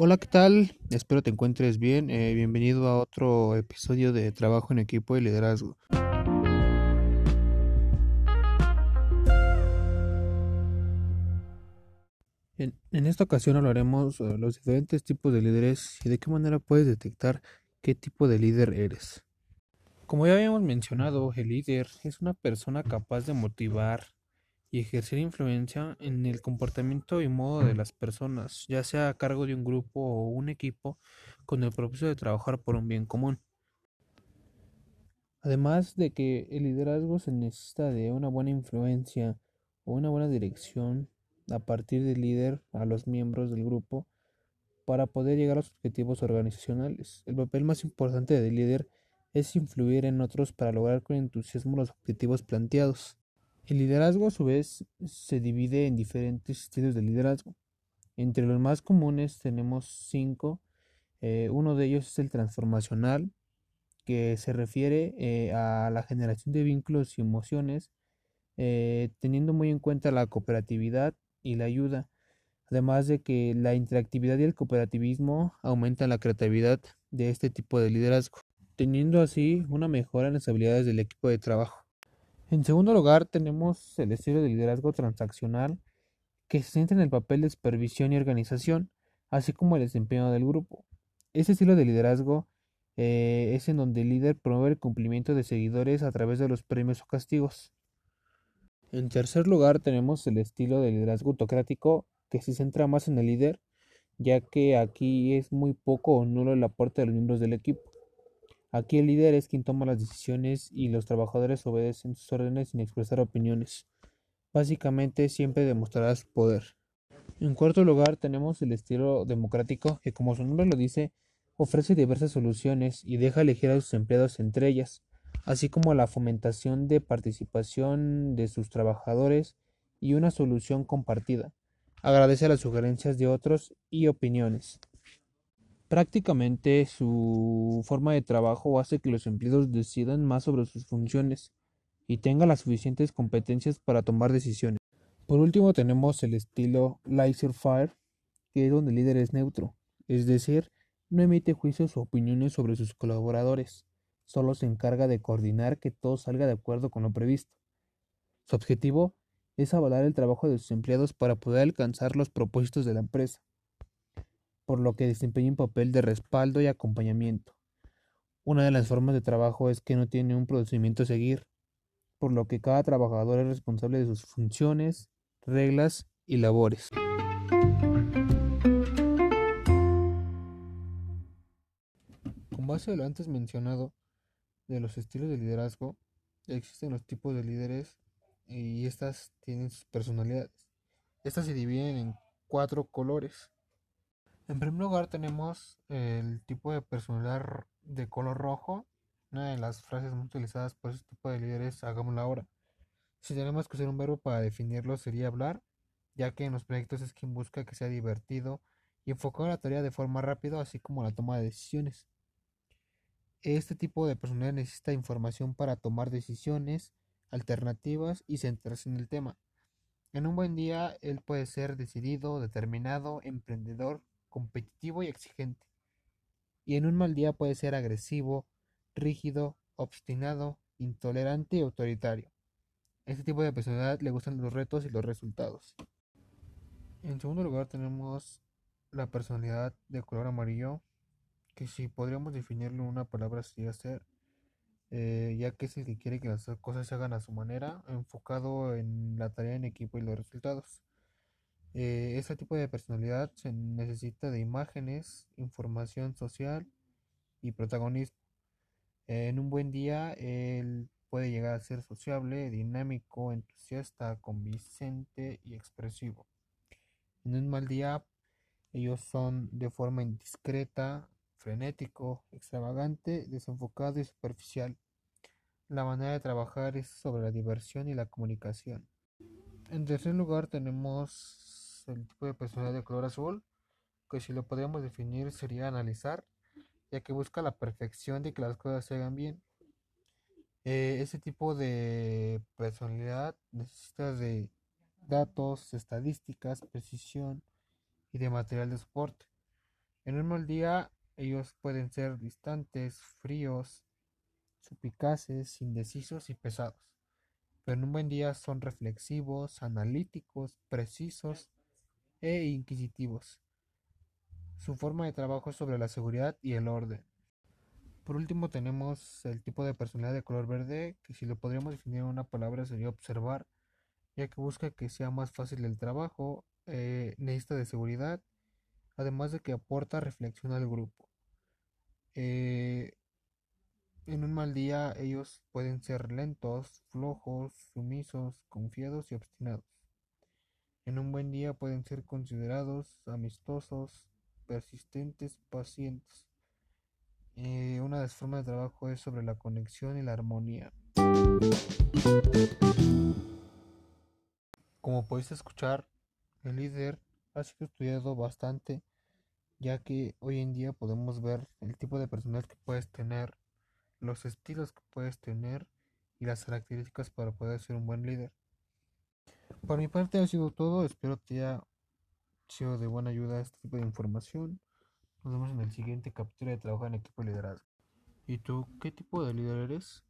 Hola, ¿qué tal? Espero te encuentres bien. Eh, bienvenido a otro episodio de Trabajo en Equipo y Liderazgo. En, en esta ocasión hablaremos de los diferentes tipos de líderes y de qué manera puedes detectar qué tipo de líder eres. Como ya habíamos mencionado, el líder es una persona capaz de motivar, y ejercer influencia en el comportamiento y modo de las personas, ya sea a cargo de un grupo o un equipo, con el propósito de trabajar por un bien común. Además de que el liderazgo se necesita de una buena influencia o una buena dirección a partir del líder a los miembros del grupo para poder llegar a los objetivos organizacionales. El papel más importante del líder es influir en otros para lograr con entusiasmo los objetivos planteados. El liderazgo a su vez se divide en diferentes estilos de liderazgo. Entre los más comunes tenemos cinco. Eh, uno de ellos es el transformacional, que se refiere eh, a la generación de vínculos y emociones, eh, teniendo muy en cuenta la cooperatividad y la ayuda, además de que la interactividad y el cooperativismo aumentan la creatividad de este tipo de liderazgo, teniendo así una mejora en las habilidades del equipo de trabajo. En segundo lugar, tenemos el estilo de liderazgo transaccional, que se centra en el papel de supervisión y organización, así como el desempeño del grupo. Este estilo de liderazgo eh, es en donde el líder promueve el cumplimiento de seguidores a través de los premios o castigos. En tercer lugar, tenemos el estilo de liderazgo autocrático, que se centra más en el líder, ya que aquí es muy poco o nulo el aporte de los miembros del equipo. Aquí el líder es quien toma las decisiones y los trabajadores obedecen sus órdenes sin expresar opiniones. Básicamente siempre demostrará su poder. En cuarto lugar tenemos el estilo democrático que como su nombre lo dice ofrece diversas soluciones y deja elegir a sus empleados entre ellas, así como la fomentación de participación de sus trabajadores y una solución compartida. Agradece las sugerencias de otros y opiniones. Prácticamente su forma de trabajo hace que los empleados decidan más sobre sus funciones y tengan las suficientes competencias para tomar decisiones. Por último tenemos el estilo laser fire, que es donde el líder es neutro, es decir, no emite juicios o opiniones sobre sus colaboradores, solo se encarga de coordinar que todo salga de acuerdo con lo previsto. Su objetivo es avalar el trabajo de sus empleados para poder alcanzar los propósitos de la empresa por lo que desempeña un papel de respaldo y acompañamiento. Una de las formas de trabajo es que no tiene un procedimiento a seguir, por lo que cada trabajador es responsable de sus funciones, reglas y labores. Con base a lo antes mencionado de los estilos de liderazgo, existen los tipos de líderes y estas tienen sus personalidades. Estas se dividen en cuatro colores en primer lugar tenemos el tipo de personalidad de color rojo. Una de las frases más utilizadas por este tipo de líderes hagámoslo ahora. Si tenemos que usar un verbo para definirlo sería hablar, ya que en los proyectos es quien busca que sea divertido y enfocado la tarea de forma rápida, así como la toma de decisiones. Este tipo de personalidad necesita información para tomar decisiones, alternativas y centrarse en el tema. En un buen día, él puede ser decidido, determinado, emprendedor, competitivo y exigente. Y en un mal día puede ser agresivo, rígido, obstinado, intolerante y autoritario. Este tipo de personalidad le gustan los retos y los resultados. En segundo lugar tenemos la personalidad de color amarillo, que si podríamos definirlo en una palabra sería ser, eh, ya que que quiere que las cosas se hagan a su manera, enfocado en la tarea en equipo y los resultados. Eh, este tipo de personalidad se necesita de imágenes, información social y protagonismo. en un buen día, él puede llegar a ser sociable, dinámico, entusiasta, convincente y expresivo. En un mal día, ellos son de forma indiscreta, frenético, extravagante, desenfocado y superficial. La manera de trabajar es sobre la diversión y la comunicación. En tercer lugar tenemos el tipo de personalidad de color azul, que si lo podríamos definir sería analizar, ya que busca la perfección de que las cosas se hagan bien. Eh, ese tipo de personalidad necesita de datos, estadísticas, precisión y de material de soporte. En un mal día ellos pueden ser distantes, fríos, suplicaces, indecisos y pesados. Pero en un buen día son reflexivos, analíticos, precisos e inquisitivos. Su forma de trabajo es sobre la seguridad y el orden. Por último tenemos el tipo de personalidad de color verde, que si lo podríamos definir en una palabra sería observar, ya que busca que sea más fácil el trabajo, eh, necesita de seguridad, además de que aporta reflexión al grupo. Eh, en un mal día ellos pueden ser lentos, flojos, sumisos, confiados y obstinados. En un buen día pueden ser considerados, amistosos, persistentes, pacientes. Eh, una de las formas de trabajo es sobre la conexión y la armonía. Como podéis escuchar, el líder ha sido estudiado bastante, ya que hoy en día podemos ver el tipo de personas que puedes tener, los estilos que puedes tener y las características para poder ser un buen líder. Por mi parte ha sido todo, espero te haya sido de buena ayuda este tipo de información. Nos vemos en el siguiente capítulo de Trabajo en Equipo de Liderazgo. ¿Y tú qué tipo de líder eres?